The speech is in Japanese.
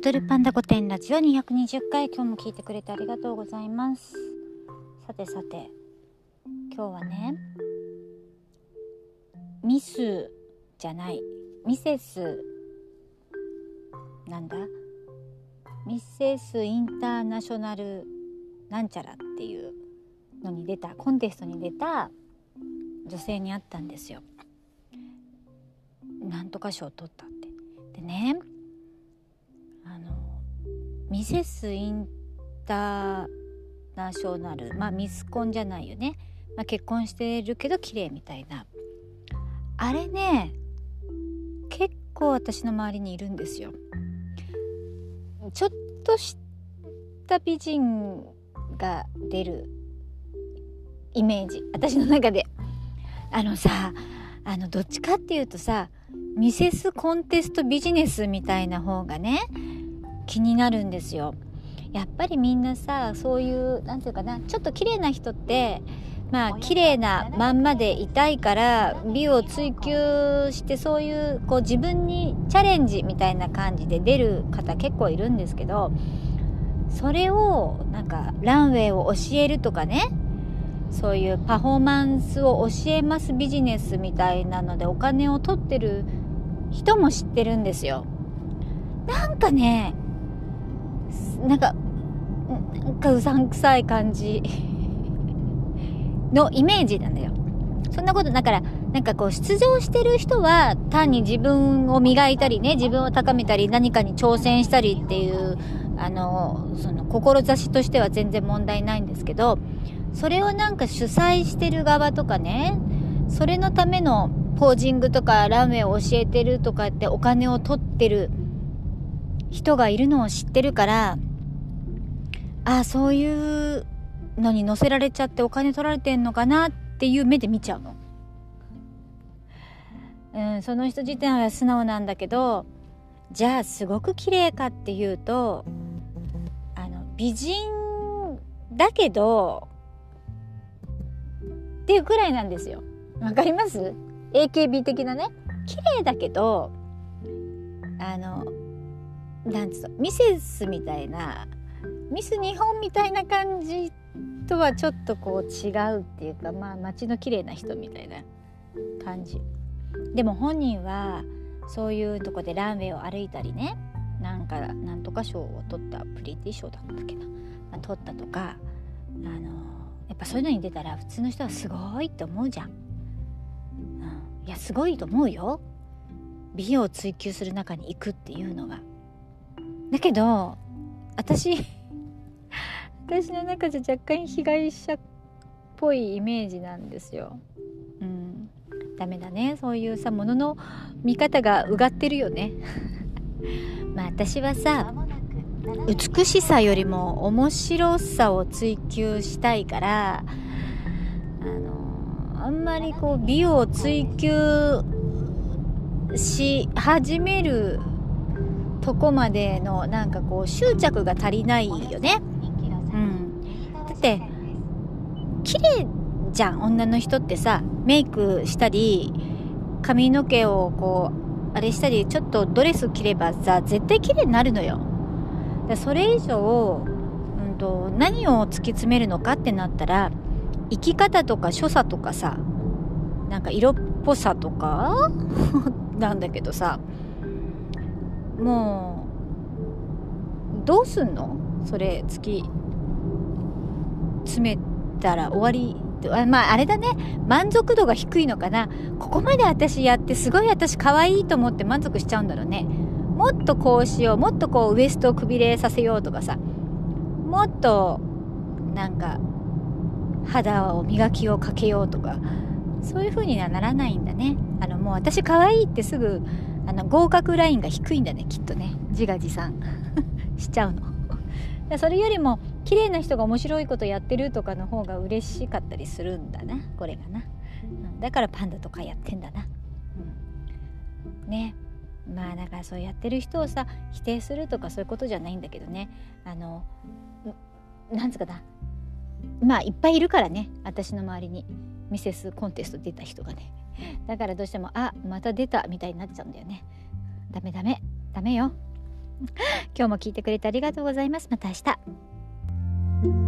踊るパンダ御殿ラジオ220回今日も聞いてくれてありがとうございます。さてさて今日はねミスじゃないミセスなんだ？ミセスインターナショナルなんちゃらっていうのに出たコンテストに出た女性に会ったんですよ。なんとか賞を取ったって。でねあのミセスインターナショナルまあミスコンじゃないよね、まあ、結婚してるけど綺麗みたいな。あれね結構私の周りにいるんですよ。ちょっとした美人が出るイメージ。私の中で。あのさあのどっちかっていうとさミセスコンテストビジネスみたいな方がね気になるんですよ。やっぱりみんなさそういう何て言うかなちょっと綺麗な人ってまあ綺麗なまんまでいたいから美を追求してそういうこう自分にチャレンジみたいな感じで出る方結構いるんですけどそれをなんかランウェイを教えるとかねそういうパフォーマンスを教えますビジネスみたいなのでお金を取ってる人も知ってるんですよ。なんかね、なんか、なんかうさんくさい感じのイメージなんだよ。そんなこと、だから、なんかこう出場してる人は単に自分を磨いたりね、自分を高めたり何かに挑戦したりっていう、あの、その志としては全然問題ないんですけど、それをなんか主催してる側とかね、それのためのポージングとかラーメンを教えてるとかってお金を取ってる人がいるのを知ってるからあそういうのに乗せられちゃってお金取られてんのかなっていう目で見ちゃうの。うん、その人自体は素直なんだけどじゃあすごく綺麗かっていうとあの美人だけどっていうくらいなんですよ。わかります？AKB 的なね綺麗だけどあのなんつうのミセスみたいなミス日本みたいな感じとはちょっとこう違うっていうかまあ街の綺麗な人みたいな感じ。でも本人はそういうとこでランウェイを歩いたりねなんかなんとか賞を取ったプリティ賞だったっけな、まあ、取ったとかあのやっぱそういうのに出たら普通の人はすごいって思うじゃん。いやすごいと思うよ。美容を追求する中に行くっていうのはだけど私私の中じゃ若干被害者っぽいイメージなんですよ。うん。ダメだね。そういうさものの見方がうがってるよね。まあ私はさ美しさよりも面白さを追求したいからあのあんまりこう美を追求し始めるとこまでのなんかこう執着が足りないよね。うん、だって綺麗じゃん女の人ってさメイクしたり髪の毛をこうあれしたりちょっとドレス着ればさ絶対綺麗になるのよ。それ以上、うんと何を突き詰めるのかってなったら生き方とか所作とかさなんか色っぽさとか なんだけどさもうどうすんの？それ突き詰めたら終わりまああれだね。満足度が低いのかな。ここまで私やってすごい私可愛いと思って満足しちゃうんだろうね。もっとこうしようもっとこうウエストをくびれさせようとかさ。もっとなんか肌を磨きをかけようとか。そういう風にはならないんだね。あのもう私可愛いってすぐあの合格ラインが低いんだねきっとね。自画自賛。しちゃうの。それよりも綺麗な人が面白いことやってるとかの方が嬉しかったりするんだな。これがな、うん、だからパンダとかやってんだな、うん、ね。まあだからそうやってる人をさ否定するとかそういうことじゃないんだけどね。あのなんつうかな。まあいっぱいいるからね。私の周りに。ミセスコンテスト出た人がね。だからどうしてもあまた出たみたいになっちゃうんだよね。ダメダメ。ダメよ。今日も聞いてくれてありがとうございます。また明日。thank you